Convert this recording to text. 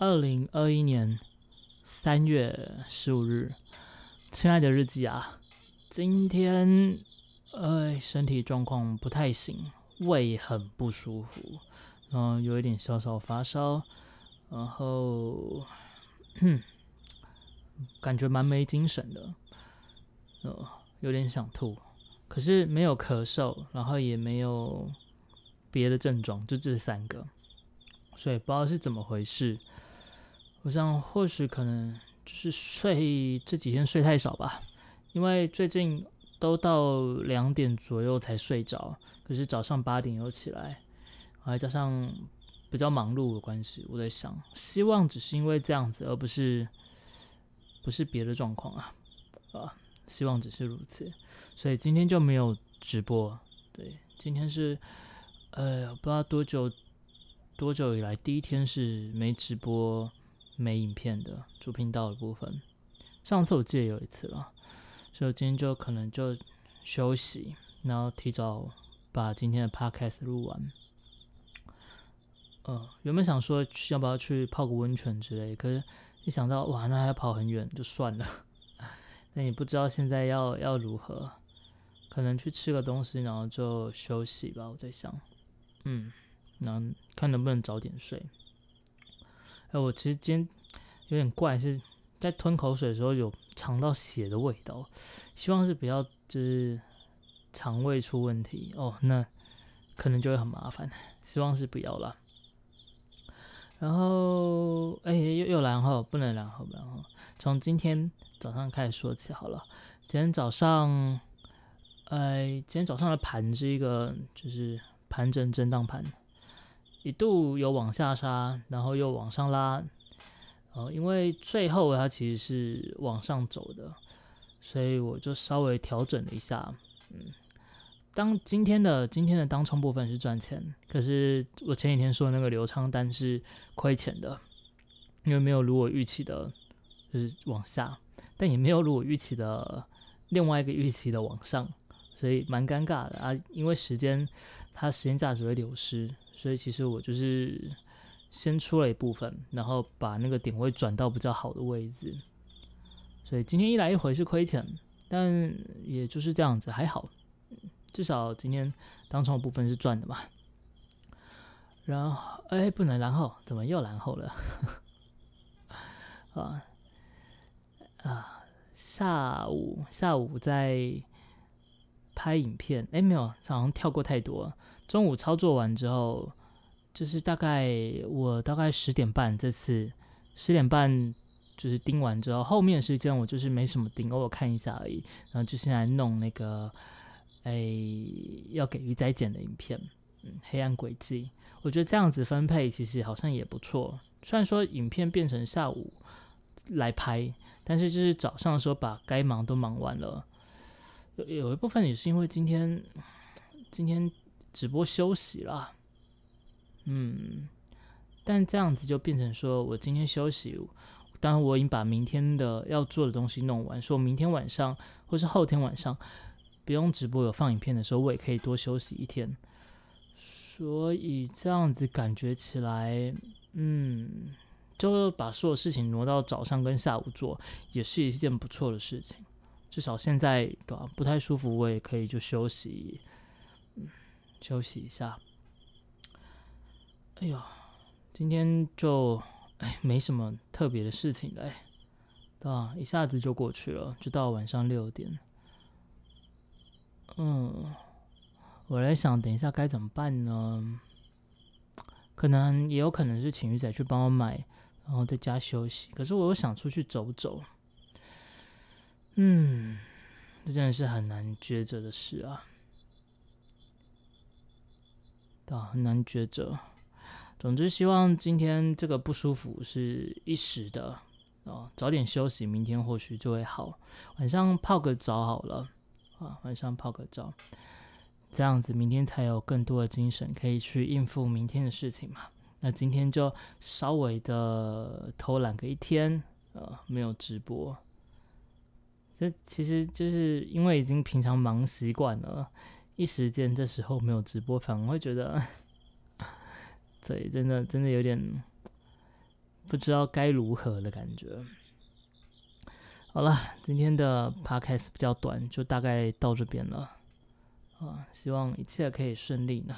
二零二一年三月十五日，亲爱的日记啊，今天呃身体状况不太行，胃很不舒服，然后有一点小小发烧，然后感觉蛮没精神的，呃，有点想吐，可是没有咳嗽，然后也没有别的症状，就这三个。所以不知道是怎么回事，我想或许可能就是睡这几天睡太少吧，因为最近都到两点左右才睡着，可是早上八点又起来，还加上比较忙碌的关系，我在想，希望只是因为这样子，而不是不是别的状况啊啊，希望只是如此，所以今天就没有直播，对，今天是呃不知道多久。多久以来第一天是没直播、没影片的主频道的部分？上次我记得有一次了，所以今天就可能就休息，然后提早把今天的 podcast 录完。呃，原本想说要不要去泡个温泉之类，可是一想到哇，那还要跑很远，就算了。那也不知道现在要要如何，可能去吃个东西，然后就休息吧。我在想，嗯。那看能不能早点睡。哎，我其实今天有点怪，是在吞口水的时候有尝到血的味道，希望是比较就是肠胃出问题哦，那可能就会很麻烦，希望是不要了。然后，哎，又又然后不能然后不然后，从今天早上开始说起好了。今天早上，哎，今天早上的盘是一个就是盘整震荡盘。一度有往下杀，然后又往上拉，呃，因为最后它其实是往上走的，所以我就稍微调整了一下。嗯，当今天的今天的当冲部分是赚钱，可是我前几天说的那个流仓单是亏钱的，因为没有如我预期的，就是往下，但也没有如我预期的另外一个预期的往上，所以蛮尴尬的啊。因为时间它时间价值会流失。所以其实我就是先出了一部分，然后把那个点位转到比较好的位置。所以今天一来一回是亏钱，但也就是这样子，还好，至少今天当冲部分是赚的嘛。然后，哎，不能然后，怎么又然后了？啊啊，下午下午在拍影片，哎，没有，好像跳过太多。中午操作完之后，就是大概我大概十点半这次十点半就是盯完之后，后面时间我就是没什么盯，偶尔看一下而已。然后就先来弄那个哎要给鱼仔剪的影片，嗯，黑暗轨迹，我觉得这样子分配其实好像也不错。虽然说影片变成下午来拍，但是就是早上的时候把该忙都忙完了。有有一部分也是因为今天今天。直播休息了，嗯，但这样子就变成说我今天休息，当我已经把明天的要做的东西弄完，说明天晚上或是后天晚上不用直播有放影片的时候，我也可以多休息一天，所以这样子感觉起来，嗯，就把所有事情挪到早上跟下午做，也是一件不错的事情，至少现在对吧？不太舒服，我也可以就休息。休息一下。哎呦，今天就哎没什么特别的事情嘞，对吧？一下子就过去了，就到晚上六点。嗯，我在想，等一下该怎么办呢？可能也有可能是请鱼仔去帮我买，然后在家休息。可是我又想出去走走。嗯，这真的是很难抉择的事啊。啊，很难抉择。总之，希望今天这个不舒服是一时的哦，早点休息，明天或许就会好。晚上泡个澡好了啊，晚上泡个澡，这样子明天才有更多的精神可以去应付明天的事情嘛。那今天就稍微的偷懒个一天，呃，没有直播。这其实就是因为已经平常忙习惯了。一时间这时候没有直播，反而会觉得，对，真的真的有点不知道该如何的感觉。好了，今天的 podcast 比较短，就大概到这边了。啊，希望一切可以顺利呢。